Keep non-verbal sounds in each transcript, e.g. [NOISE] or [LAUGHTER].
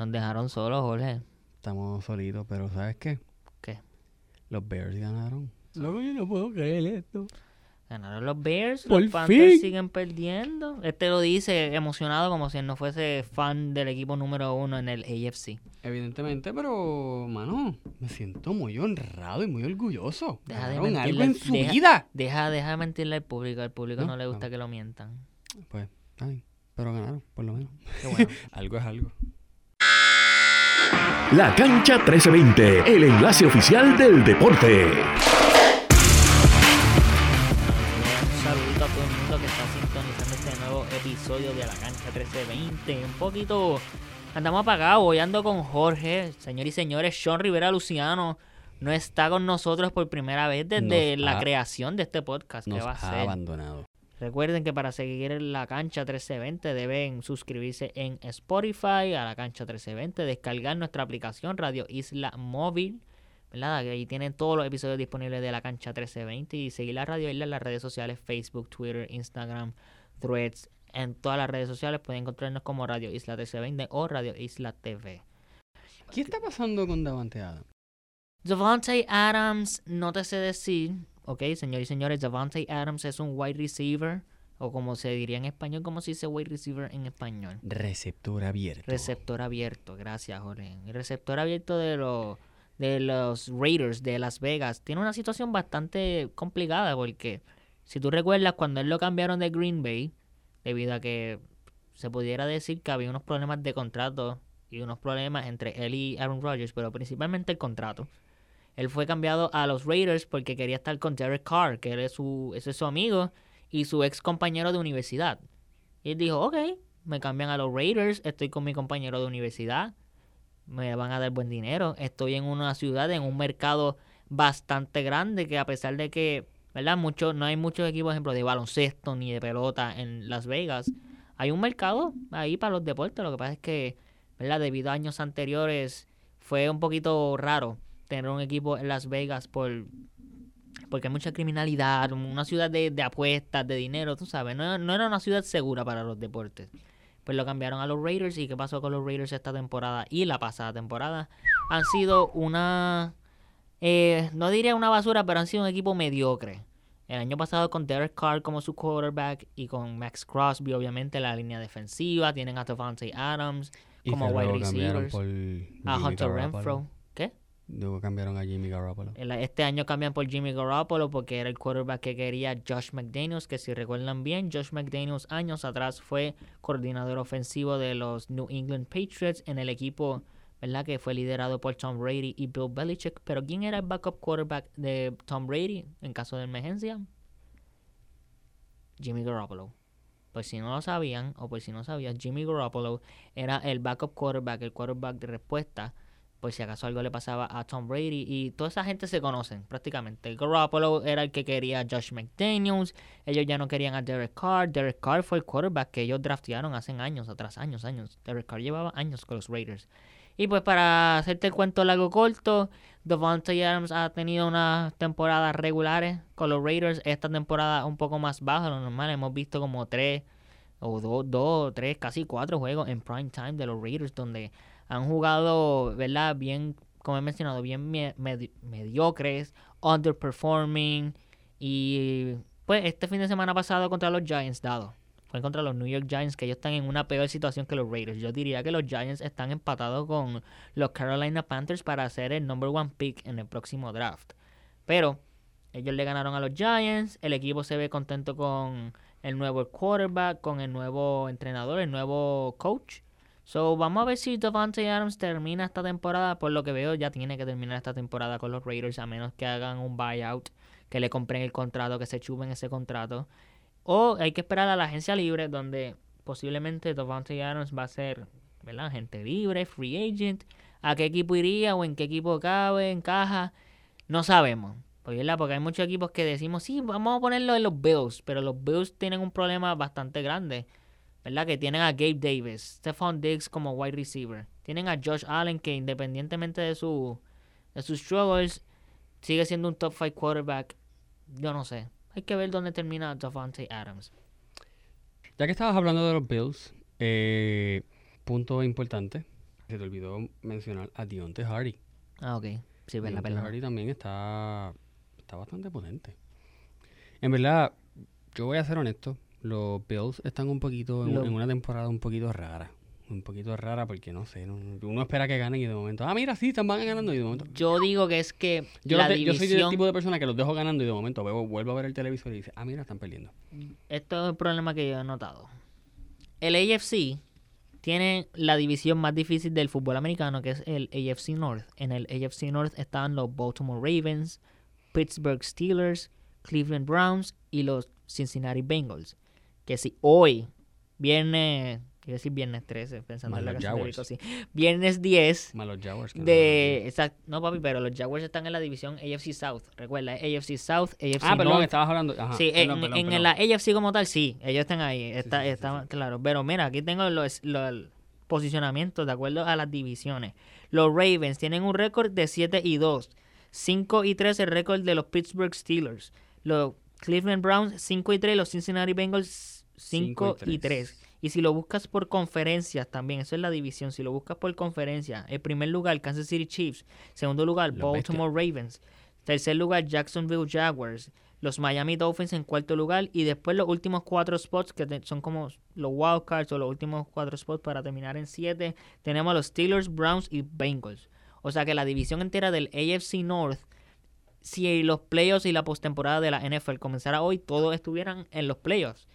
Nos dejaron solos, Jorge. Estamos solitos, pero ¿sabes qué? ¿Qué? Los Bears ganaron. Loco, yo no puedo creer esto. Ganaron los Bears, Por los Panthers fin. siguen perdiendo. Este lo dice emocionado como si él no fuese fan del equipo número uno en el AFC. Evidentemente, pero, mano, me siento muy honrado y muy orgulloso. Deja de Ganaron algo mentirle, en su deja- vida. Deja, deja de mentirle al público. Al público no, No, le gusta no. que lo mientan. Pues, está bien. Pero ganaron, por lo menos. Qué bueno. [LAUGHS] algo es algo. La Cancha 1320, el enlace oficial del deporte. Un saludito a todo el mundo que está sintonizando este nuevo episodio de la cancha 1320. Un poquito andamos apagados. Hoy ando con Jorge, señor y señores. Sean Rivera Luciano no está con nosotros por primera vez desde Nos la ha- creación de este podcast. ¿Qué Nos va a ha ser? abandonado. Recuerden que para seguir en la cancha 1320 deben suscribirse en Spotify a la cancha 1320, descargar nuestra aplicación Radio Isla Móvil, ¿verdad? Que ahí tienen todos los episodios disponibles de la cancha 1320 y seguir la Radio Isla en las redes sociales Facebook, Twitter, Instagram, Threads. En todas las redes sociales pueden encontrarnos como Radio Isla 1320 o Radio Isla TV. ¿Qué está pasando con Davante Adams? Devontae Adams, no te sé decir, ok, señores y señores, Devontae Adams es un wide receiver, o como se diría en español, como se dice wide receiver en español. Receptor abierto. Receptor abierto, gracias, Jorge. El receptor abierto de los de los Raiders de Las Vegas tiene una situación bastante complicada porque si tú recuerdas cuando él lo cambiaron de Green Bay debido a que se pudiera decir que había unos problemas de contrato y unos problemas entre él y Aaron Rodgers, pero principalmente el contrato. Él fue cambiado a los Raiders porque quería estar con Derek Carr, que él es su, ese es su amigo y su ex compañero de universidad. Y él dijo, ok, me cambian a los Raiders, estoy con mi compañero de universidad, me van a dar buen dinero, estoy en una ciudad, en un mercado bastante grande que a pesar de que, ¿verdad? Mucho, no hay muchos equipos, ejemplo, de baloncesto ni de pelota en Las Vegas. Hay un mercado ahí para los deportes, lo que pasa es que, ¿verdad? Debido a años anteriores fue un poquito raro tener un equipo en Las Vegas por porque hay mucha criminalidad, una ciudad de, de apuestas, de dinero, tú sabes, no, no era una ciudad segura para los deportes. Pues lo cambiaron a los Raiders y qué pasó con los Raiders esta temporada y la pasada temporada. Han sido una, eh, no diría una basura, pero han sido un equipo mediocre. El año pasado con Derek Carr como su quarterback y con Max Crosby obviamente en la línea defensiva, tienen a Devontae Adams como wide receivers, a Hunter. Renfro. Luego cambiaron a Jimmy Garoppolo. Este año cambian por Jimmy Garoppolo porque era el quarterback que quería Josh McDaniels, que si recuerdan bien, Josh McDaniels años atrás fue coordinador ofensivo de los New England Patriots en el equipo, ¿verdad? Que fue liderado por Tom Brady y Bill Belichick. Pero ¿quién era el backup quarterback de Tom Brady en caso de emergencia? Jimmy Garoppolo. Pues si no lo sabían, o pues si no sabías, Jimmy Garoppolo era el backup quarterback, el quarterback de respuesta por si acaso algo le pasaba a Tom Brady y toda esa gente se conocen prácticamente. Garoppolo era el que quería a Josh McDaniels, ellos ya no querían a Derek Carr, Derek Carr fue el quarterback que ellos draftearon hace años atrás, años, años. Derek Carr llevaba años con los Raiders. Y pues para hacerte el cuento largo corto, Devontae Adams ha tenido unas temporadas regulares con los Raiders, esta temporada un poco más baja, lo normal, hemos visto como tres o dos, dos, tres, casi cuatro juegos en prime time de los Raiders donde han jugado, ¿verdad? Bien, como he mencionado, bien me- medi- mediocres, underperforming. Y pues este fin de semana pasado contra los Giants, dado. Fue contra los New York Giants, que ellos están en una peor situación que los Raiders. Yo diría que los Giants están empatados con los Carolina Panthers para hacer el number one pick en el próximo draft. Pero ellos le ganaron a los Giants. El equipo se ve contento con el nuevo quarterback, con el nuevo entrenador, el nuevo coach. So, vamos a ver si Devontae Adams termina esta temporada. Por lo que veo, ya tiene que terminar esta temporada con los Raiders, a menos que hagan un buyout, que le compren el contrato, que se chupen ese contrato. O hay que esperar a la agencia libre, donde posiblemente Devontae Adams va a ser, ¿verdad? Agente libre, free agent. ¿A qué equipo iría o en qué equipo cabe, encaja? No sabemos. Pues, ¿verdad? Porque hay muchos equipos que decimos, sí, vamos a ponerlo en los Bills, pero los Bills tienen un problema bastante grande. ¿Verdad? Que tienen a Gabe Davis, Stephon Diggs como wide receiver. Tienen a Josh Allen que independientemente de, su, de sus struggles, sigue siendo un top 5 quarterback. Yo no sé. Hay que ver dónde termina Davante Adams. Ya que estabas hablando de los Bills, eh, punto importante. Se te olvidó mencionar a Dionte Hardy. Ah, ok. Sí, verdad, Deontay perdón. Hardy también está, está bastante potente. En verdad, yo voy a ser honesto. Los Bills están un poquito en, una temporada un poquito rara. Un poquito rara porque no sé. no- uno espera que ganen y de momento, ah, mira, sí, están van ganando y de momento. Yo digo que es que Yo, la te- yo soy del división... tipo de persona que los dejo ganando y de momento veo, vuelvo a ver el televisor y dice, ah, mira, están perdiendo. Esto es el problema que yo he notado. El AFC tiene la división más difícil del fútbol americano, que es el AFC North. En el AFC North están los Baltimore Ravens, Pittsburgh Steelers, Cleveland Browns y los Cincinnati Bengals. Que si hoy, viernes, quiero decir viernes 13, pensando en la canción de. Viernes 10 Más los Jaguars. que no de... exact- no, papi, pero los Jaguars están en la división AFC South. Recuerda, AFC South, AFC Ah, perdón, North, estabas hablando. Ajá. Sí, perdón, en, perdón, en perdón. la AFC como tal, sí, ellos están ahí, está, sí, sí, está sí. claro. Pero mira, aquí tengo los, los posicionamientos de acuerdo a las divisiones. Los Ravens tienen un récord de 7 y 2, 5 y 3 el récord de los Pittsburgh Steelers. Los Cleveland Browns 5 y 3, los Cincinnati Bengals 5 Cinco y y 3. Y si lo buscas por conferencias también, eso es la división, si lo buscas por conferencia, el primer lugar Kansas City Chiefs, segundo lugar Los Baltimore Ravens, tercer lugar Jacksonville Jaguars, los Miami Dolphins en cuarto lugar y después los últimos cuatro spots que te- son como los wildcards o los últimos cuatro spots para terminar en siete, tenemos a los Steelers, Browns y Bengals. O sea que la división entera del AFC North, si los playoffs y la postemporada de la NFL comenzara hoy, todos estuvieran en los playoffs.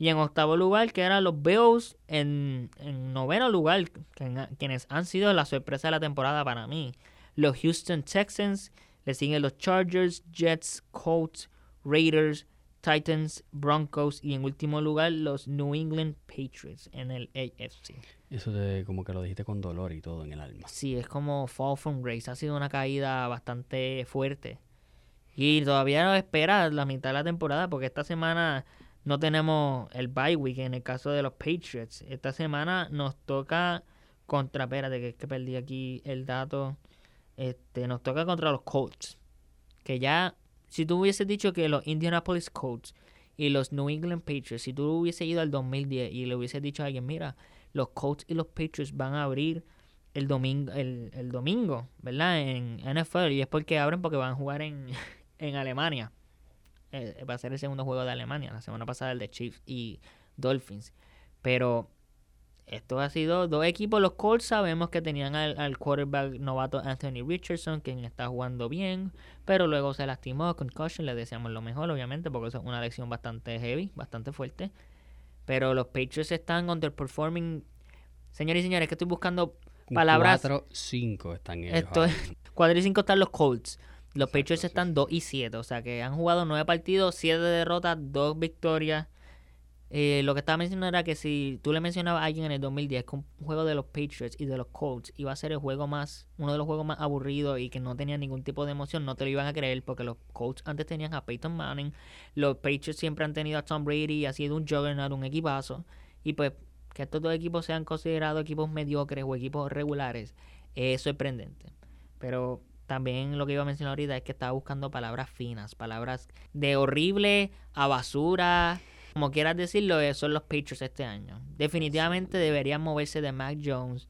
Y en octavo lugar, que eran los Bills. En, en noveno lugar, que- quienes han sido la sorpresa de la temporada para mí. Los Houston Texans. Le siguen los Chargers, Jets, Colts, Raiders, Titans, Broncos. Y en último lugar, los New England Patriots en el AFC. Eso de como que lo dijiste con dolor y todo en el alma. Sí, es como Fall from Grace. Ha sido una caída bastante fuerte. Y todavía espera la mitad de la temporada porque esta semana no tenemos el bye week en el caso de los Patriots. Esta semana nos toca contra, espérate que es que perdí aquí el dato. Este, nos toca contra los Colts. Que ya, si tú hubieses dicho que los Indianapolis Colts y los New England Patriots, si tú hubieses ido al 2010 y le hubieses dicho a alguien, mira, los Colts y los Patriots van a abrir el domingo, el, el domingo, ¿verdad? En NFL. Y es porque abren porque van a jugar en, en Alemania. Eh, va a ser el segundo juego de Alemania. La semana pasada el de Chiefs y Dolphins. Pero esto ha sido dos equipos. Los Colts sabemos que tenían al, al quarterback novato Anthony Richardson, quien está jugando bien, pero luego se lastimó, concussion, le deseamos lo mejor, obviamente, porque eso es una lección bastante heavy, bastante fuerte. Pero los Patriots están underperforming. Señores y señores, que estoy buscando palabras. 4-5 están ellos. Esto es- mismo. 4 y 5 están los Colts. Los Exacto, Patriots están sí. 2 y 7. O sea que han jugado 9 partidos, 7 derrotas, 2 victorias. Eh, lo que estaba mencionando era que si tú le mencionabas a alguien en el 2010 que un juego de los Patriots y de los Colts iba a ser el juego más, uno de los juegos más aburridos y que no tenía ningún tipo de emoción, no te lo iban a creer porque los Colts antes tenían a Peyton Manning, los Patriots siempre han tenido a Tom Brady y ha sido un juggernaut, un equipazo. Y pues que estos dos equipos sean considerados equipos mediocres o equipos regulares es sorprendente. Pero también lo que iba a mencionar ahorita es que estaba buscando palabras finas, palabras de horrible a basura, como quieras decirlo, eh, son los Patriots este año. Definitivamente deberían moverse de Mac Jones.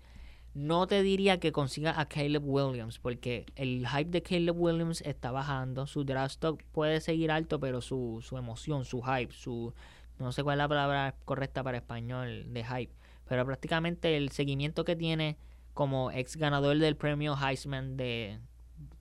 No te diría que consiga a Caleb Williams, porque el hype de Caleb Williams está bajando. Su draft stock puede seguir alto, pero su, su emoción, su hype, su. No sé cuál es la palabra correcta para español de hype, pero prácticamente el seguimiento que tiene como ex ganador del premio Heisman de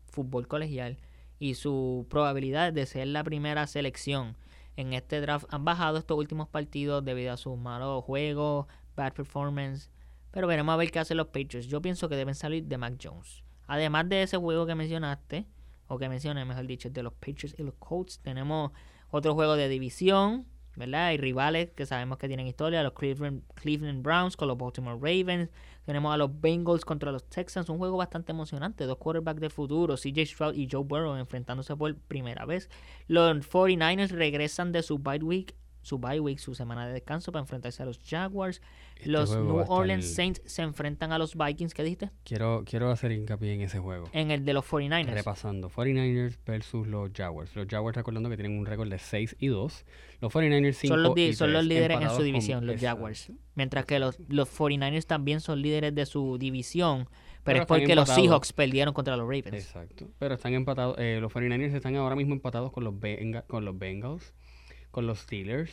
fútbol colegial y su probabilidad de ser la primera selección en este draft han bajado estos últimos partidos debido a sus malos juegos, bad performance. Pero veremos a ver qué hacen los Patriots. Yo pienso que deben salir de Mac Jones. Además de ese juego que mencionaste, o que mencioné, mejor dicho, de los Patriots y los Colts, tenemos otro juego de división, ¿verdad? Hay rivales que sabemos que tienen historia, los Cleveland, Cleveland Browns con los Baltimore Ravens, tenemos a los Bengals contra los Texans, un juego bastante emocionante, dos quarterbacks de futuro, CJ Stroud y Joe Burrow enfrentándose por primera vez. Los 49ers regresan de su bye week su bye week, su semana de descanso para enfrentarse a los Jaguars. Este los New Orleans Saints se enfrentan a los Vikings, ¿qué dijiste? Quiero, quiero hacer hincapié en ese juego. En el de los 49ers. Repasando, 49ers versus los Jaguars. Los Jaguars recordando que tienen un récord de 6 y 2. Los 49ers 5 son los, di- y son los 3, líderes en su división, los. Jaguars. Mientras que los, los 49ers también son líderes de su división, pero, Pero es porque los. Seahawks perdieron contra los Ravens. Exacto. Pero están empatados. eh, los 49ers están ahora mismo empatados con los, Benga- con los Bengals, con los Steelers,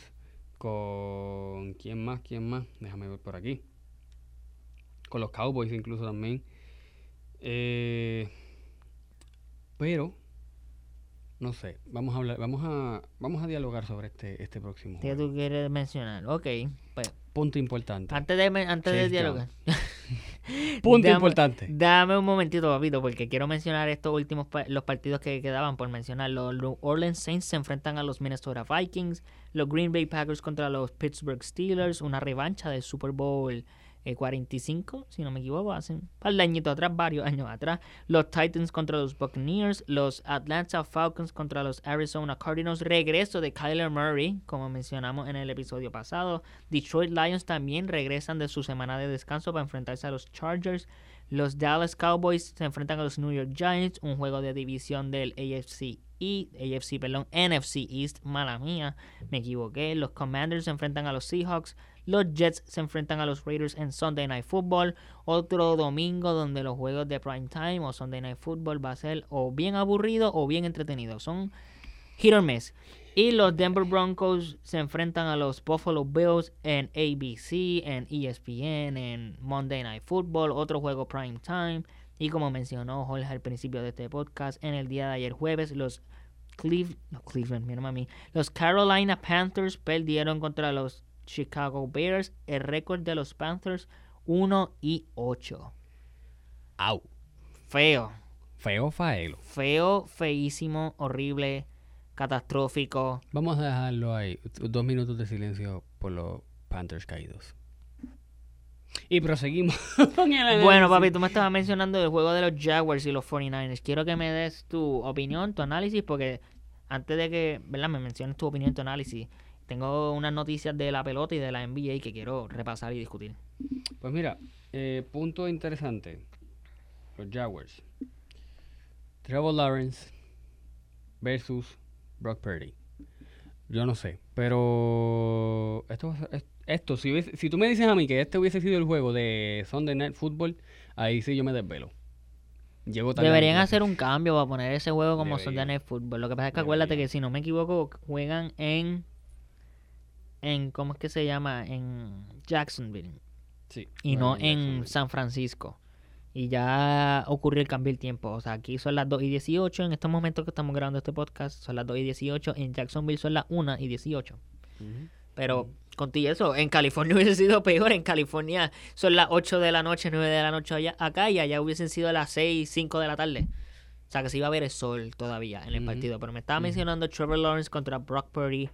con. ¿Quién más? ¿Quién más? Déjame ver por aquí. Con los Cowboys incluso también. Eh, pero. No sé. Vamos a hablar. Vamos a. Vamos a dialogar sobre este, este próximo ¿Qué juego. tú quieres mencionar? Ok, pues Punto importante. antes de, antes de dialogar. [LAUGHS] [LAUGHS] Punto dame- importante. Dame un momentito, papito, porque quiero mencionar estos últimos pa- los partidos que quedaban por mencionar. Los New Orleans Saints se enfrentan a los Minnesota Vikings, los Green Bay Packers contra los Pittsburgh Steelers, una revancha del Super Bowl eh, 45, si no me equivoco, hace un par de añitos atrás, varios años atrás. Los Titans contra los Buccaneers, los Atlanta Falcons contra los Arizona Cardinals, regreso de Kyler Murray, como mencionamos en el episodio pasado. Detroit Lions también regresan de su semana de descanso para enfrentarse a los Chargers. Los Dallas Cowboys se enfrentan a los New York Giants, un juego de división del AFC East, AFC, perdón, NFC East, mala mía, me equivoqué. Los Commanders se enfrentan a los Seahawks, los Jets se enfrentan a los Raiders en Sunday Night Football, otro domingo donde los juegos de prime time o Sunday Night Football va a ser o bien aburrido o bien entretenido. Son hit or miss. Y los Denver Broncos se enfrentan a los Buffalo Bills en ABC, en ESPN, en Monday Night Football, otro juego prime time. Y como mencionó Jorge al principio de este podcast, en el día de ayer jueves, los Cleve- no, Cleveland, mira los Carolina Panthers perdieron contra los Chicago Bears. El récord de los Panthers 1 y 8. Au. Feo, Feo faelo. feo, feísimo, horrible, catastrófico. Vamos a dejarlo ahí. Dos minutos de silencio por los Panthers caídos. Y proseguimos [LAUGHS] con el Bueno, papi, tú me estabas mencionando el juego de los Jaguars y los 49ers. Quiero que me des tu opinión, tu análisis, porque antes de que, ¿verdad? Me menciones tu opinión, tu análisis. Tengo unas noticias de la pelota y de la NBA que quiero repasar y discutir. Pues mira, eh, punto interesante. Los Jaguars. Trevor Lawrence versus Brock Purdy. Yo no sé, pero esto, esto si, hubiese- si tú me dices a mí que este hubiese sido el juego de Sunday Night Football, ahí sí yo me desvelo. Llego Deberían hacer un cambio para poner ese juego como Sunday. Night Football. Lo que pasa es que acuérdate que si no me equivoco, juegan en. en ¿Cómo es que se llama? En Jacksonville. Sí, y no en. San Francisco. Y ya ocurrió el cambio del tiempo. O sea, aquí son las 2 y 18. En estos momentos que estamos grabando este podcast, son las 2 y 18. En Jacksonville son las 1 y 18. Ujú. Pero contigo eso, en California [LAUGHS] hubiese sido peor. En California son las 8 de la noche, 9 de la noche allá, acá. Y allá hubiesen sido las 6, 5 de la tarde. O sea, que se iba a ver el sol todavía en el partido. Pero me estaba mencionando Trevor Lawrence contra Brock Purdy.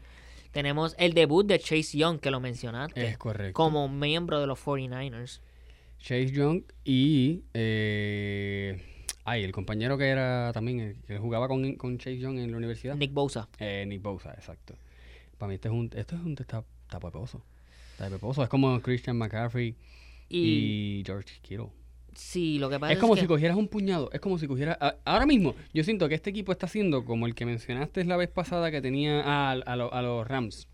Tenemos el debut de Chase Young, que lo mencionaste. Es correcto. como miembro de los 49ers. Chase Young y eh, ay, el compañero que era también que jugaba con, con Chase Young en la universidad. Nick Bosa. Eh, Nick Bosa, exacto. Para mí este es un, esto es un está, está peposo. Está peposo. Es como Christian McCaffrey Y, y, George Kittle. sí, lo que pasa Es como que si cogieras un puñado. Es como si cogieras. a- ahora mismo, yo siento que este equipo está siendo como el que mencionaste la vez pasada que tenía a, a, lo- a los Rams.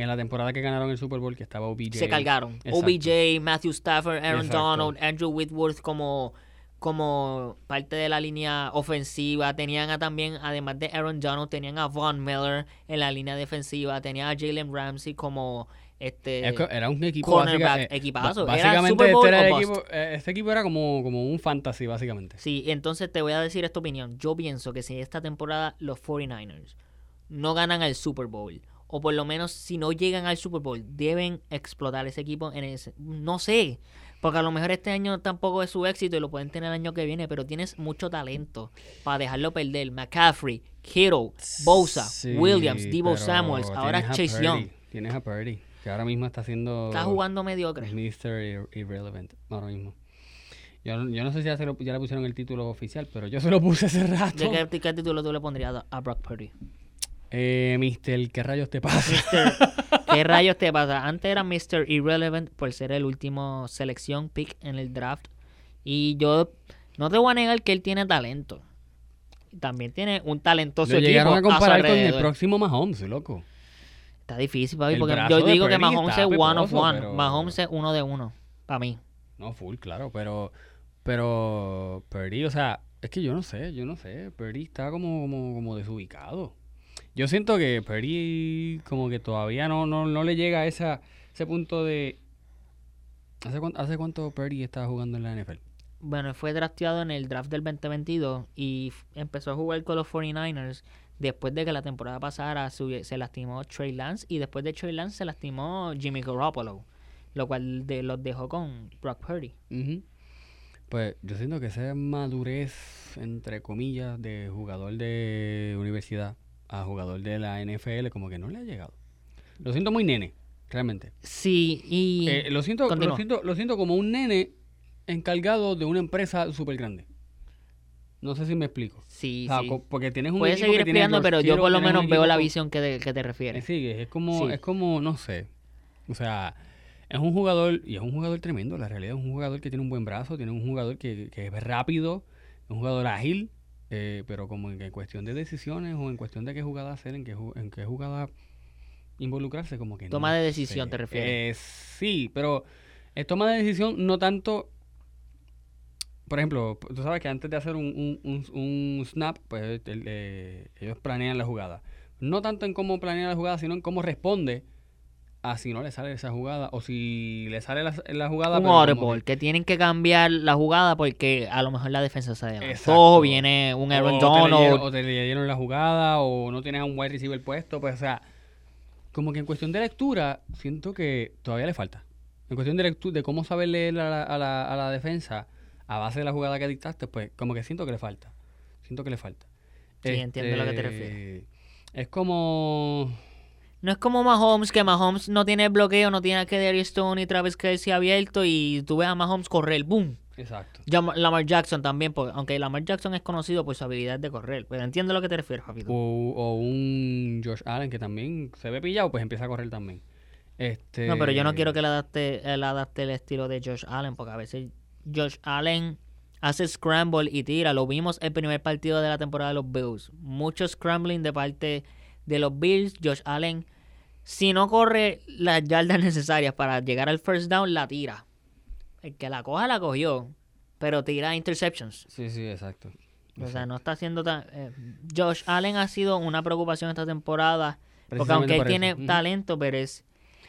En la temporada que ganaron el Super Bowl, que estaba OBJ. se cargaron. Exacto. OBJ, Matthew Stafford, Aaron Exacto. Donald, Andrew Whitworth como, como parte de la línea ofensiva. Tenían a también, además de Aaron Donald, tenían a Von Miller en la línea defensiva. Tenían a Jalen Ramsey como este era un equipo cornerback, básica- eh, equipazo. Era Básicamente Bowl este, era el equipo, eh, este equipo era como, como un fantasy, básicamente. Sí, entonces te voy a decir esta opinión. Yo pienso que si esta temporada los 49ers no ganan el Super Bowl, o por lo menos si no llegan al Super Bowl, deben explotar ese equipo en ese... No sé, porque a lo mejor este año tampoco es su éxito y lo pueden tener el año que viene, pero tienes mucho talento para dejarlo perder. McCaffrey, Kittle, Bosa, Sí, Williams, Debo Samuels, ahora Chase Young. Tienes a Purdy, que ahora mismo está haciendo... Está jugando mediocre. Mr. Irre- Irrelevant, ahora mismo. Yo, no- yo no sé si ya, se lo- ya le pusieron el título oficial, pero yo se lo puse hace rato. ¿De qué, qué título tú le pondrías a- a Brock Purdy? Eh, Mister, ¿qué rayos te pasa? Mister, [LAUGHS] ¿Qué rayos te pasa? Antes era Mr. Irrelevant por ser el último selección pick en el draft. Y yo no te voy a negar que él tiene talento. También tiene un talentoso Lo equipo llegaron a comparar con el próximo Mahomes, loco. Está difícil, papi, El porque yo digo que Mahomes es one of one. pero- Mahomes es uno de uno, para mí. No, full, claro, pero... Pero... Purdy, o sea, es que yo no sé, yo no sé. Purdy está como, como, como desubicado. Yo siento que Purdy como que todavía no, no, no le llega a esa, ese punto de... ¿Hace cuánto, ¿Hace cuánto Purdy está jugando en la NFL? Bueno, fue drafteado en el draft del 2022 y empezó a jugar con los 49ers después de que la temporada pasada se, lastimó Trey Lance y después de Trey Lance se lastimó Jimmy Garoppolo, lo cual de, los dejó con Brock Purdy. Ujú. Pues yo siento que esa madurez, entre comillas, de jugador de universidad a jugador de la NFL, como que no le ha llegado. Lo siento muy nene, realmente. Sí, y Eh, lo, siento, lo, siento, lo siento como un nene encargado de una empresa súper grande. No sé si me explico. sí, O sea, sí. porque tienes un Puedes seguir explicando, pero yo por lo menos veo la visión que, te- que te refieres. sigue, es como, Sí. es como, no sé. O sea, es un jugador, y es un jugador tremendo, la realidad es un jugador que tiene un buen brazo, tiene un jugador que, que es rápido, es un jugador ágil, eh, pero como en, en cuestión de decisiones o en cuestión de qué jugada hacer, en qué, en qué jugada involucrarse, como que Toma no de decisión, sé. ¿te refieres? Eh, sí, pero es toma de decisión no tanto... Por ejemplo, tú sabes que antes de hacer un, un- un- un snap, pues el- eh, ellos planean la jugada. No tanto en cómo planea la jugada, sino en cómo responde a si no le sale esa jugada o si le sale la, la jugada. un audible, que tienen que cambiar la jugada porque a lo mejor la defensa se adelantó, o viene un o Aaron Donald. o te leyeron la jugada o no tienes a un wide receiver puesto, pues o sea, como que en cuestión de lectura siento que todavía le falta. En cuestión de lectura, de cómo saber leer a la, a la, a la defensa a base de la jugada que dictaste, pues como que siento que le falta. Siento que le falta. Sí, entiendo a lo que te Este, refieres. Es como No es como Mahomes, que Mahomes no tiene bloqueo, no tiene a Kedary Stone y Travis Kelsey abierto y tú ves a Mahomes correr, ¡boom! Exacto. Lamar Jackson también, porque, aunque Lamar Jackson es conocido por su habilidad de correr, pero entiendo a lo que te refieres, papito. O, o un Josh Allen que también se ve pillado, pues empieza a correr también. Este, No, pero yo no quiero que él adapte, él adapte el estilo de Josh Allen, porque a veces Josh Allen hace scramble y tira. Lo vimos el primer partido de la temporada de los Bills. Mucho scrambling de parte de los Bills. Josh Allen, si no corre las yardas necesarias para llegar al first down, la tira. El que la coja, la cogió. Pero tira interceptions. Sí, sí, exacto. O sea, no está haciendo tan... eh, Josh Allen ha sido una preocupación esta temporada. Porque aunque él tiene eso. Talento, pero es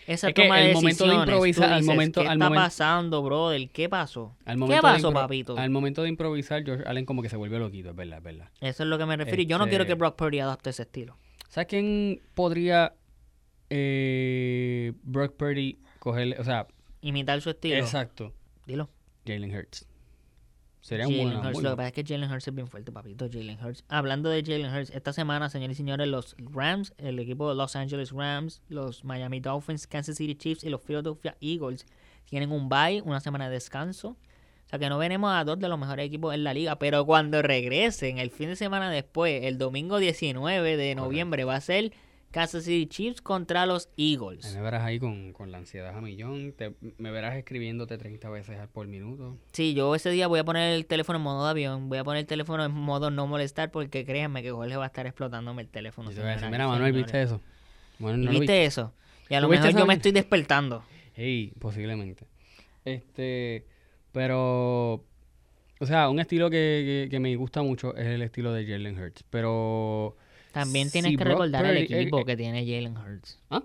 esa Es que toma de el momento de improvisar, al momento- ¿Qué al está momento- pasando, brother? ¿Qué pasó? Al ¿Qué de pasó, papito? Al momento de improvisar, Josh Allen como que se vuelve loquito, es verdad, es verdad. Eso es lo que me refiero. Yo no quiero Este- que Brock Purdy adapte ese estilo. ¿Sabes quién podría eh, Brock Purdy cogerle? O sea, Imitar su estilo. exacto, Dilo. Jalen Hurts. Sería un buen Hurts. Lo que pasa es que Jalen Hurts es bien fuerte, papito. Jalen Hurts. Hablando de Jalen Hurts, esta semana, señores y señores, los Rams, el equipo de Los Angeles Rams, los Miami Dolphins, Kansas City Chiefs y los Philadelphia Eagles tienen un bye, una semana de descanso. O sea que no veremos a dos de los mejores equipos en la liga. Pero cuando regresen, el fin de semana después, el domingo 19 de noviembre, va a ser Kansas City Chiefs contra los Eagles. me verás ahí con, con la ansiedad a millón. Te- me verás escribiéndote 30 veces por minuto. Sí, yo ese día voy a poner el teléfono en modo de avión. Voy a poner el teléfono en modo no molestar porque créanme que Jorge va a decir explotándome el teléfono. Y te voy a decir, señoras y mira, Manuel, señores". ¿viste eso? Manuel, ¿Y no lo ¿Viste eso? Y a lo ¿Tú viste mejor yo me estoy despertando. Hey, posiblemente. Este, pero, o sea, un estilo que, que, que me gusta mucho es el estilo de Jalen Hurts. Pero, También tienes si que Brock recordar el Purdy- equipo eh, que tiene Jalen Hurts. ¿Ah?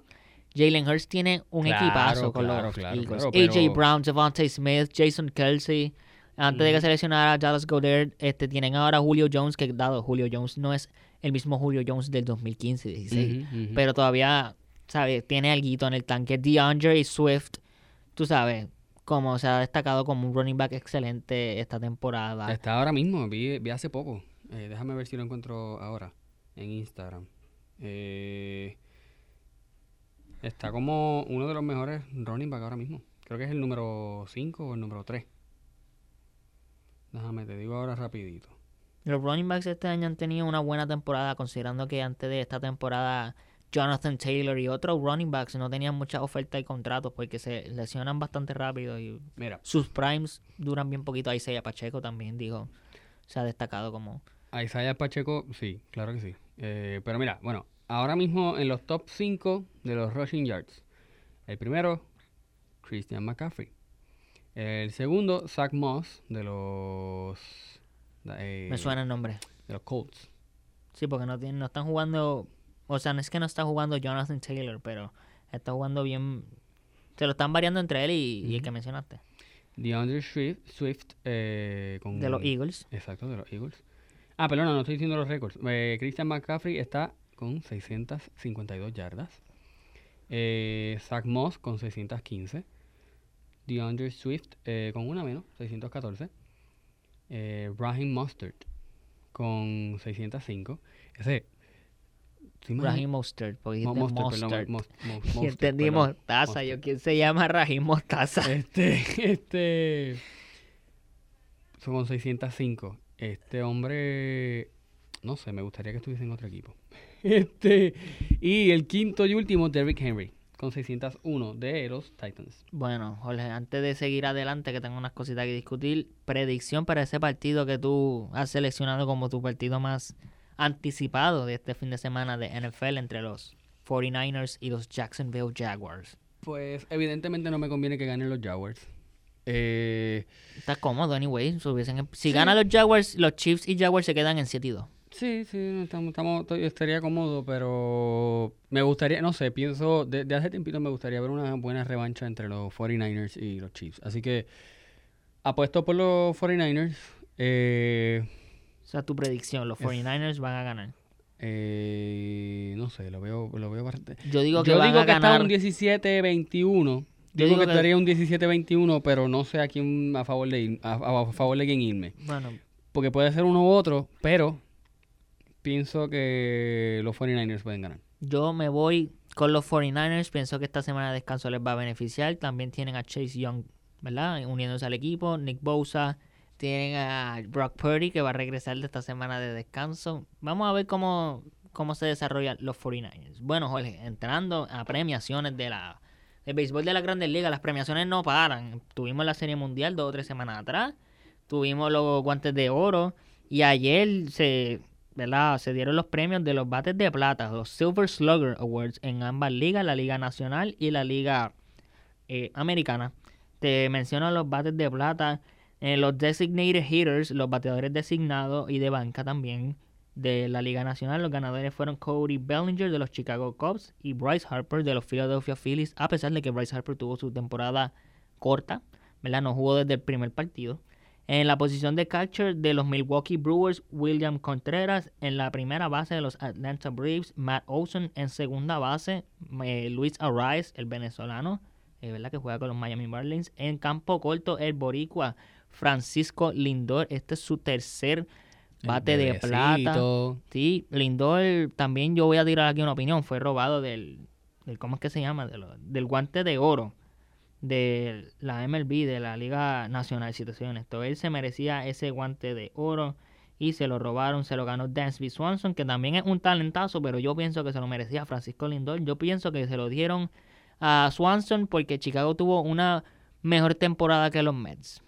Jalen Hurts tiene un Claro, equipazo con claro, los claro, Eagles. AJ pero- Brown, Javante Smith, Jason Kelsey. Antes de que Ujú. se lesionara Dallas Goddard, este, tienen ahora Julio Jones, que dado Julio Jones no es el mismo Julio Jones del 2015-16. Ujú, ujú. pero todavía, ¿sabes? Tiene algo en el tanque. DeAndre Swift, tú sabes, como se ha destacado como un running back excelente esta temporada. Está ahora mismo, vi, vi hace poco. Eh, déjame ver si lo encuentro ahora en Instagram. Eh, está como uno de los mejores running back ahora mismo. Creo que es el número 5 o el número 3. Déjame, te digo ahora rapidito. Los running backs este año han tenido una buena temporada, considerando que antes de esta temporada Jonathan Taylor y otros running backs no tenían mucha oferta y contratos porque se lesionan bastante rápido y Mira, sus primes duran bien poquito. Isaiah Pacheco también, digo, se ha destacado como... a Isaiah Pacheco, sí, claro que sí. Eh, pero mira, bueno, ahora mismo en los top 5 de los rushing yards. El primero, Christian McCaffrey. El segundo, Zach Moss de los... eh, Me suena el nombre. De los Colts. Sí, porque no, tienen, no están jugando... O sea, no es que no está jugando Jonathan Taylor, pero está jugando bien... Se lo están variando entre él y, y el que mencionaste. DeAndre Swift, Swift eh, con... De los Eagles. Exacto, de los Eagles. Ah, perdona, no estoy diciendo los récords. Eh, Christian McCaffrey está con 652 yardas. Eh, Zach Moss con 615. DeAndre Swift eh, con una menos, 614. Eh, Raheem Mustard con 605. Ese... Raheem Mostert, porque Mo- dijiste Mostert, perdón, Mostert, [LAUGHS] entendí perdón, Mostaza. Yo. ¿quién se llama Raheem Mostaza? Este, [LAUGHS] este. Son con 605. Este hombre. No sé, me gustaría que estuviese en otro equipo. [LAUGHS] Este. Y el quinto y último, Derrick Henry. Con 601 de los Titans. Bueno, Jorge, antes de seguir adelante, que tengo unas cositas que discutir, predicción para ese partido que tú has seleccionado como tu partido más anticipado de este fin de semana de NFL entre los 49ers y los Jacksonville Jaguars. Pues evidentemente no me conviene que ganen los Jaguars. Eh, Está cómodo, anyway. Si, hubiesen- si ganan los Jaguars, los Chiefs y Jaguars se quedan en 7 y 2. sí, sí, estamos, estamos- estaría cómodo, pero me gustaría, no sé, pienso, de, de hace tiempito me gustaría ver una buena revancha entre los 49ers y los Chiefs. Así que apuesto por los 49ers. Eh, O sea, tu predicción, los 49ers van a ganar. eh, no sé, lo veo, lo veo bastante. Yo digo que Yo van digo a que ganar. está un 17-21. Yo Digo, digo que, estaría un 17-21, pero no sé a quién a favor de ir- a- a favor de quién irme. Bueno, Porque puede ser uno u otro, pero pienso que los 49ers pueden ganar. Yo me voy con los 49ers. Pienso que esta semana de descanso les va a beneficiar. También tienen a Chase Young, ¿verdad? Uniéndose al equipo. Nick Bosa. Tienen a Brock Purdy que va a regresar de esta semana de descanso. Vamos a ver cómo, cómo se desarrollan los 49ers. Bueno, Jorge, entrando a premiaciones de la del béisbol de las grandes ligas, las premiaciones no paran. Tuvimos la Serie Mundial dos o tres semanas atrás. Tuvimos los guantes de oro. Y ayer se, ¿verdad? se dieron los premios de los bates de plata, los Silver Slugger Awards en ambas ligas, la Liga Nacional y la Liga eh, Americana. Te menciono los bates de plata, eh, los Designated Hitters, los bateadores designados y de banca también de la Liga Nacional. Los ganadores fueron Cody Bellinger de los Chicago Cubs y Bryce Harper de los Philadelphia Phillies, a pesar de que Bryce Harper tuvo su temporada corta, ¿verdad? No jugó desde el primer partido. En la posición de catcher de los Milwaukee Brewers, William Contreras. En la primera base de los Atlanta Braves, Matt Olson. En segunda base, eh, Luis Arraez, el venezolano, eh, ¿verdad? que juega con los Miami Marlins. En campo corto, el boricua Francisco Lindor. Este es su tercer bate de plata. Sí, Lindor también yo voy a tirar aquí una opinión. Fue robado del, del ¿cómo es que se llama? Del guante de oro de la MLB, de la Liga Nacional, si te soy honesto. Él se merecía ese guante de oro y se lo robaron, se lo ganó Dansby Swanson, que también es un talentazo, pero yo pienso que se lo merecía Francisco Lindor. Yo pienso que se lo dieron a Swanson porque Chicago tuvo una mejor temporada que los Mets.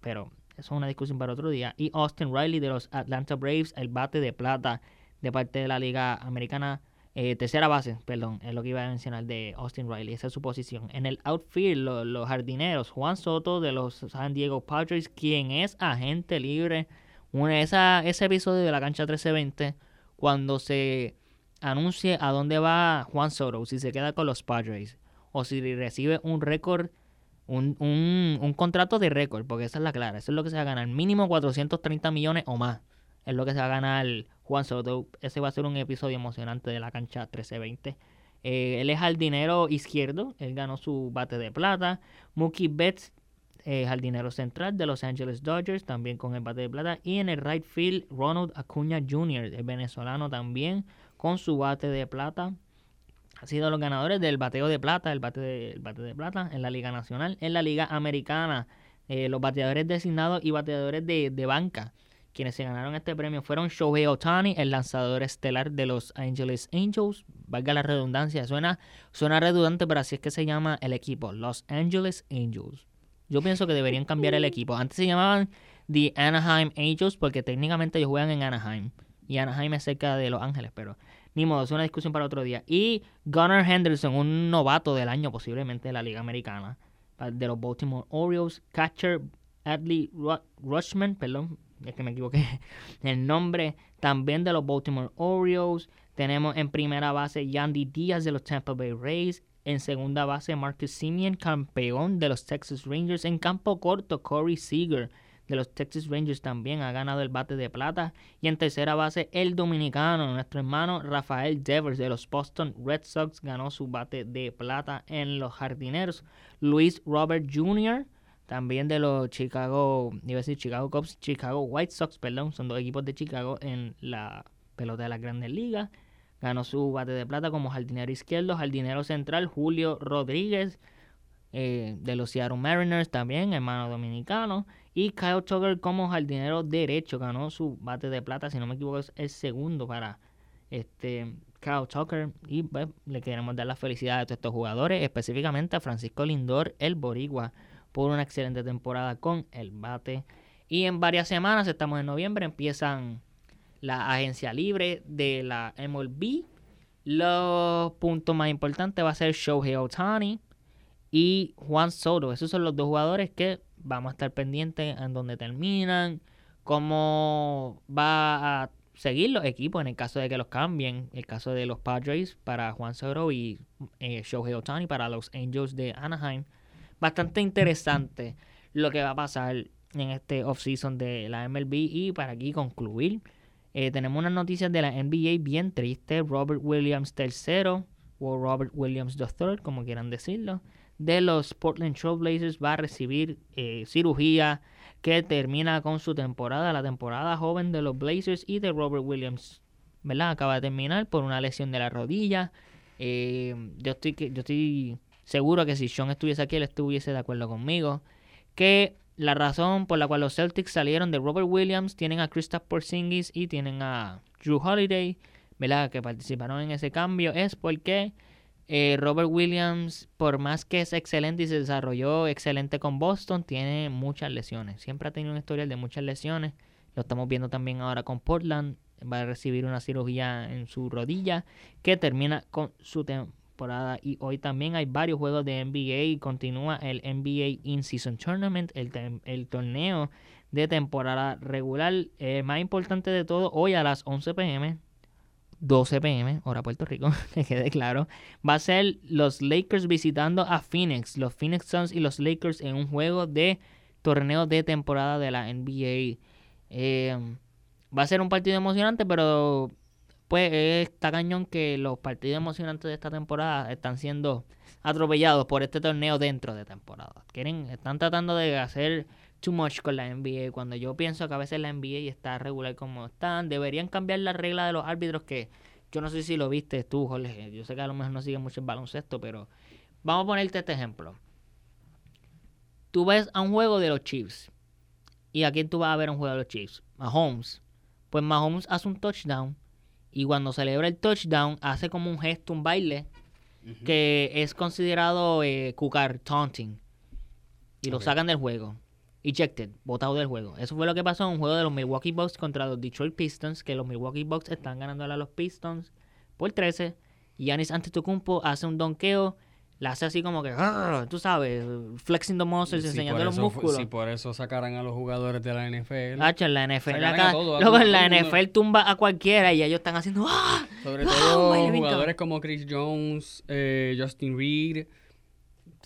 Pero eso es una discusión para otro día. Y Austin Riley de los Atlanta Braves, el bate de plata de parte de la Liga Americana. eh, tercera base, perdón, es lo que iba a mencionar de Austin Riley, esa es su posición. En el outfield, lo- los jardineros, Juan Soto de los San Diego Padres, quien es agente libre. Una, esa, ese episodio de la cancha 1320, cuando se anuncie a dónde va Juan Soto, si se queda con los Padres o si recibe un récord un, un, un contrato de récord, porque esa es la clara, eso es lo que se va a ganar, mínimo 430 millones o más, es lo que se va a ganar Juan Soto, ese va a ser un episodio emocionante de la cancha 1320. Eh, él es jardinero izquierdo, él ganó su bate de plata, Mookie Betts, eh, jardinero central de Los Angeles Dodgers, también con el bate de plata, y en el right field, Ronald Acuña Jr., el venezolano también, con su bate de plata sido los ganadores del bateo de plata, el bate de, el bate de plata en la Liga Nacional, en la Liga Americana, eh, los bateadores designados y bateadores de, de banca, Quienes se ganaron este premio fueron Shohei Otani, el lanzador estelar de los Angeles Angels. Valga la redundancia, suena, suena redundante, pero así es que se llama el equipo, Los Angeles Angels. Yo pienso que deberían cambiar el equipo. Antes se llamaban The Anaheim Angels porque técnicamente ellos juegan en Anaheim. Y Anaheim es cerca de Los Ángeles, pero ni modo, es una discusión para otro día. Y Gunnar Henderson, un novato del año posiblemente de la Liga Americana, de los Baltimore Orioles. Catcher Adley Ru- Rushman, perdón, es que me equivoqué [LAUGHS] el nombre, también de los Baltimore Orioles. Tenemos en primera base Yandy Díaz de los Tampa Bay Rays. En segunda base Marcus Simeon, campeón de los Texas Rangers. En campo corto Corey Seager de los Texas Rangers también ha ganado el bate de plata. Y en tercera base el dominicano, nuestro hermano Rafael Devers de los Boston Red Sox ganó su bate de plata en los jardineros. Luis Robert Jr. También de los Chicago, iba a decir Chicago Cubs, Chicago White Sox, perdón, son dos equipos de Chicago en la pelota de las grandes ligas. Ganó su bate de plata como jardinero izquierdo, jardinero central Julio Rodríguez eh, de los Seattle Mariners también, hermano dominicano. Y Kyle Tucker como jardinero derecho ganó su bate de plata, si no me equivoco es el segundo para este Kyle Tucker. Y pues, le queremos dar las felicidades a todos estos jugadores, específicamente a Francisco Lindor, el boricua, por una excelente temporada con el bate. Y en varias semanas, estamos en noviembre, empiezan la agencia libre de la MLB. Los puntos más importantes va a ser Shohei Otani y Juan Soto. Esos son los dos jugadores que vamos a estar pendientes en donde terminan, cómo va a seguir los equipos en el caso de que los cambien. El caso de los Padres para Juan Soto y eh, Shohei Otani para los Angels de Anaheim. Bastante interesante lo que va a pasar en este offseason de la MLB. Y para aquí concluir, eh, tenemos unas noticias de la NBA bien tristes. Robert Williams III, o Robert Williams III, como quieran decirlo, de los Portland Trail Blazers va a recibir eh, cirugía que termina con su temporada, la temporada joven de los Blazers y de Robert Williams, ¿verdad? Acaba de terminar por una lesión de la rodilla. Eh, yo estoy yo estoy seguro que si Sean estuviese aquí, él estuviese de acuerdo conmigo. Que la razón por la cual los Celtics salieron de Robert Williams, tienen a Kristaps Porzingis y tienen a Drew Holiday, ¿verdad? Que participaron en ese cambio, es porque eh, Robert Williams, por más que es excelente y se desarrolló excelente con Boston, tiene muchas lesiones. Siempre ha tenido un historial de muchas lesiones. Lo estamos viendo también ahora con Portland. Va a recibir una cirugía en su rodilla que termina con su temporada. Y hoy también hay varios juegos de NBA y continúa el NBA In-Season Tournament, el, el torneo de temporada regular. Eh, más importante de todo, hoy a las 11 pm, 12 pm, hora Puerto Rico, [LAUGHS] que quede claro, va a ser los Lakers visitando a Phoenix, los Phoenix Suns y los Lakers en un juego de torneo de temporada de la NBA. Eh, va a ser un partido emocionante, pero pues está cañón que los partidos emocionantes de esta temporada están siendo atropellados por este torneo dentro de temporada. Quieren, están tratando de hacer too much con la NBA. Cuando yo pienso que a veces la NBA está regular como están, deberían cambiar la regla de los árbitros que yo no sé si lo viste tú, Jorge. Yo sé que a lo mejor no sigues mucho el baloncesto, pero vamos a ponerte este ejemplo. Tú ves a un juego de los Chiefs. ¿Y a quién tú vas a ver un juego de los Chiefs? Mahomes. Pues Mahomes hace un touchdown. Y cuando celebra el touchdown, hace como un gesto, un baile, que es considerado eh, cucar, taunting. Y lo sacan del juego. Ejected, botado del juego. Eso fue lo que pasó en un juego de los Milwaukee Bucks contra los Detroit Pistons, que los Milwaukee Bucks están ganando a los Pistons por 13. Y Giannis Antetokounmpo hace un donqueo, la hace así como que, "Arr", tú sabes, flexing the muscles, Si enseñando los eso músculos. Si por eso sacaran a los jugadores de la NFL. Hacho, en la NFL Sacaran acá, a todos, a luego en la. NFL tumba a cualquiera y ellos están haciendo ¡ah! Sobre ¡Ah! todo jugadores como Chris Jones, eh, Justin Reed.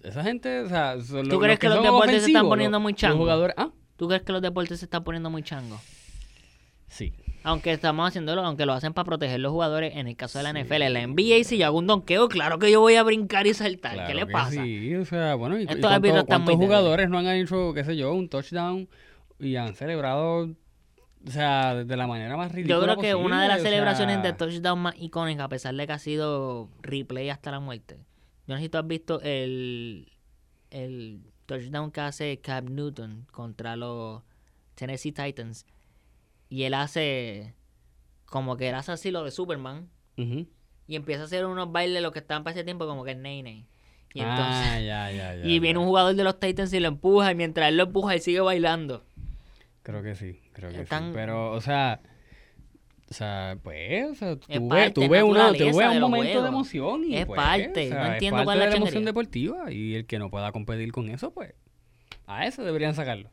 Esa gente, o sea, son ¿Tú crees que los deportes se están poniendo los- muy changos? jugadores, ah, ¿Tú crees que los deportes se están poniendo muy changos? sí. Aunque estamos haciéndolo, aunque lo hacen para proteger los jugadores, en el caso de la Sí. NFL, en la NBA, si yo hago un donqueo, claro que yo voy a brincar y saltar. Claro ¿Qué le pasa? Sí, o sea, bueno, ¿y, y Estos cuánto- cuántos muy jugadores no han hecho, qué sé yo, un touchdown y han celebrado, o sea, de la manera más ridícula Yo creo que una de las celebraciones sea, de touchdown más icónicas, a pesar de que ha sido replay hasta la muerte. Yo no sé si tú has visto el, el touchdown que hace Cam Newton contra los Tennessee Titans. y él hace como que él hace así lo de Superman y empieza a hacer unos bailes lo que estaban para ese tiempo como que ney ney. Y entonces ah, [LAUGHS] ya, ya, ya. y viene un jugador de los Titans y lo empuja y mientras él lo empuja él sigue bailando. Creo que sí, creo que sí. Pero, o sea, o sea, pues, o sea, Es tuve, tuve, una, tuve un momento de emoción y Es pues, parte, o sea, no es entiendo parte cuál es de la emoción deportiva y el que no pueda competir con eso, pues, a eso deberían sacarlo.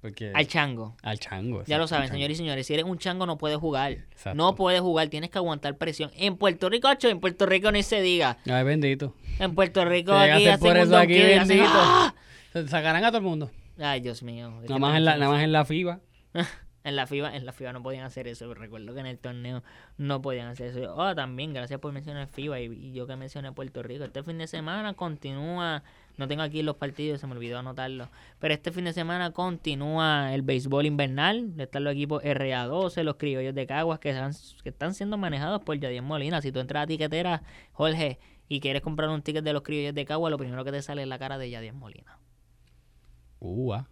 Porque Al chango. al chango. Ya lo saben, señores y señores, si eres un chango no puedes jugar. Exacto. No puedes jugar, tienes que aguantar presión. En Puerto Rico, acho, en Puerto Rico ni se diga. Ay, bendito. En Puerto Rico aquí hacen por eso aquí, hacen bendito. ¡ah! Sacarán a todo el mundo. Ay, Dios mío. es Nada más, en la, nada más en la FIBA. [LAUGHS] En la FIBA, en la FIBA no podían hacer eso. Recuerdo que en el torneo no podían hacer eso. Oh, también, gracias por mencionar FIBA y, y yo que mencioné Puerto Rico. Este fin de semana continúa, no tengo aquí los partidos, se me olvidó anotarlo. Pero este fin de semana continúa el béisbol invernal. Están los equipos RA12, los criollos de Caguas que, están- que están siendo manejados por Yadier Molina. Si tú entras a tiquetera, Jorge, y quieres comprar un ticket de los criollos de Caguas, lo primero que te sale es la cara de Yadier Molina. Uh, [LAUGHS] ah.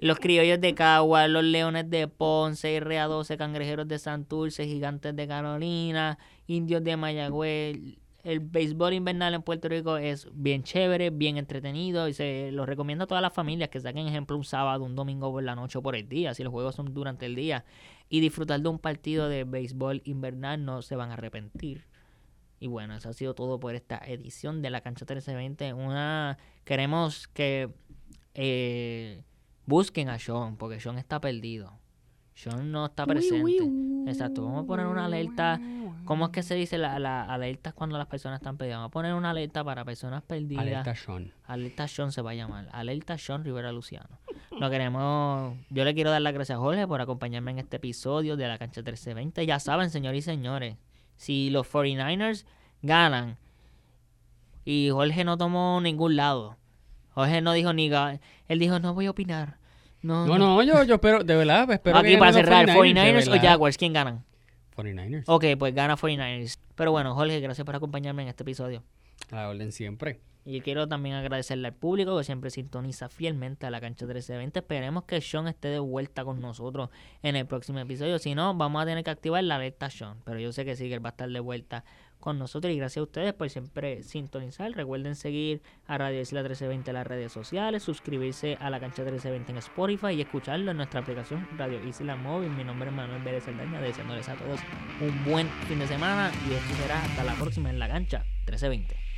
Los criollos de Cagua, los leones de Ponce, RA12, cangrejeros de Santurce, gigantes de Carolina, indios de Mayagüez. El béisbol invernal en Puerto Rico es bien chévere, bien entretenido y se lo recomiendo a todas las familias que saquen ejemplo un sábado, un domingo por la noche o por el día, si los juegos son durante el día y disfrutar de un partido de béisbol invernal no se van a arrepentir. Y bueno, eso ha sido todo por esta edición de la cancha 1320. Una queremos que eh, busquen a Sean, porque Sean está perdido. Sean no está presente. Exacto, vamos a poner una alerta. ¿Cómo es que se dice la, la alerta cuando las personas están perdidas? Vamos a poner una alerta para personas perdidas. Alerta Sean. Alerta Sean se va a llamar. Alerta Sean Rivera Luciano. Lo queremos. Yo le quiero dar las gracias a Jorge por acompañarme en este episodio de la cancha 1320. Ya saben, señores y señores, si los 49ers ganan y Jorge no tomó ningún lado, Jorge no dijo ni. Él dijo, no voy a opinar. No, No, no, yo, yo espero, de verdad, espero que Aquí para cerrar, 49ers, 49ers, de o. Jaguars, ¿quién ganan? 49ers. Ok, pues gana 49ers. Pero bueno, Jorge, gracias por acompañarme en este episodio. A la orden siempre. Y quiero también agradecerle al público que siempre sintoniza fielmente a la cancha 1320. Esperemos que Sean esté de vuelta con nosotros en el próximo episodio. Si no, vamos a tener que activar la alerta Sean. Pero yo sé que sí, que él va a estar de vuelta con nosotros. Y gracias a ustedes por siempre sintonizar. Recuerden seguir a Radio Isla 1320 en las redes sociales, suscribirse a la cancha 1320 en Spotify y escucharlo en nuestra aplicación Radio Isla Móvil. Mi nombre es Manuel Vélez Saldaña, deseándoles a todos un buen fin de semana. Y esto será hasta la próxima en la cancha 1320.